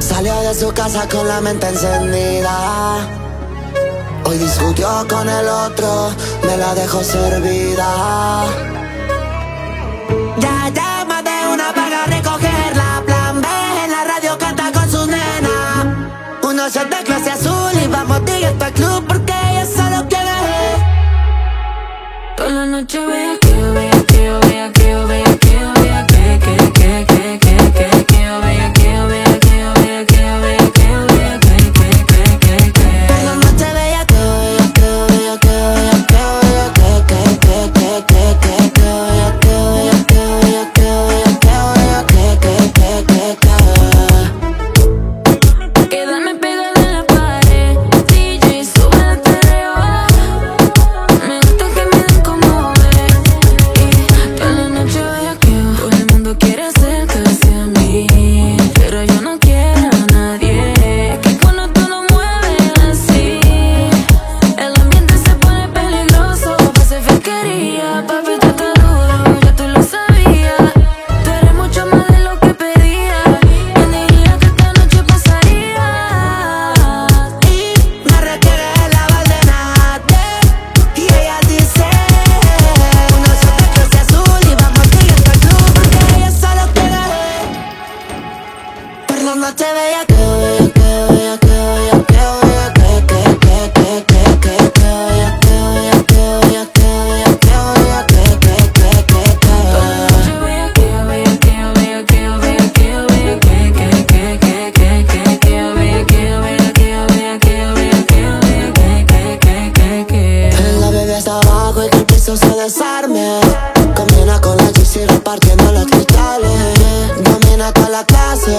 Salió de su casa con la mente encendida. Hoy discutió con el otro, me la dejó servida. La noche bella que bella que bella que bella que bella que que que que que que que bella que bella que bella que bella que bella que que que que que noche vea que vea que vea que vea que vea que que que que que que que vea que vea que vea que vea que vea que que que que La bebé está abajo y que el piso Combina con la GC repartiendo los cristales. Domina toda la clase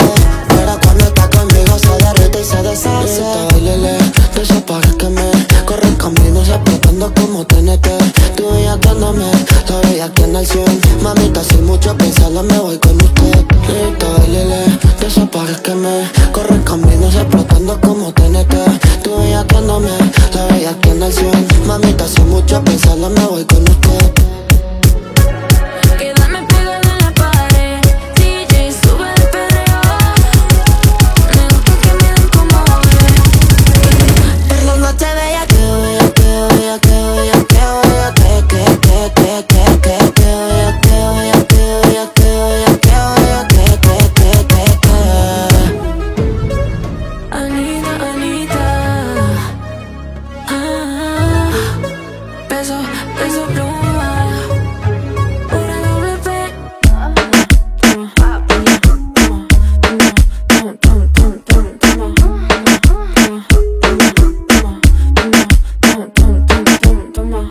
se deshace Bailele, de esos pares que me corren caminos explotando como TNT. Tú bellaqueándome, la bellaqueando al cien. Mamita, sin mucho pensarlo me voy con usted. Grita, bailele, de esos pares que me corren caminos explotando como TNT. Tú bellaqueándome, la bellaqueando al cien. Mamita, sin mucho pensarlo me voy con usted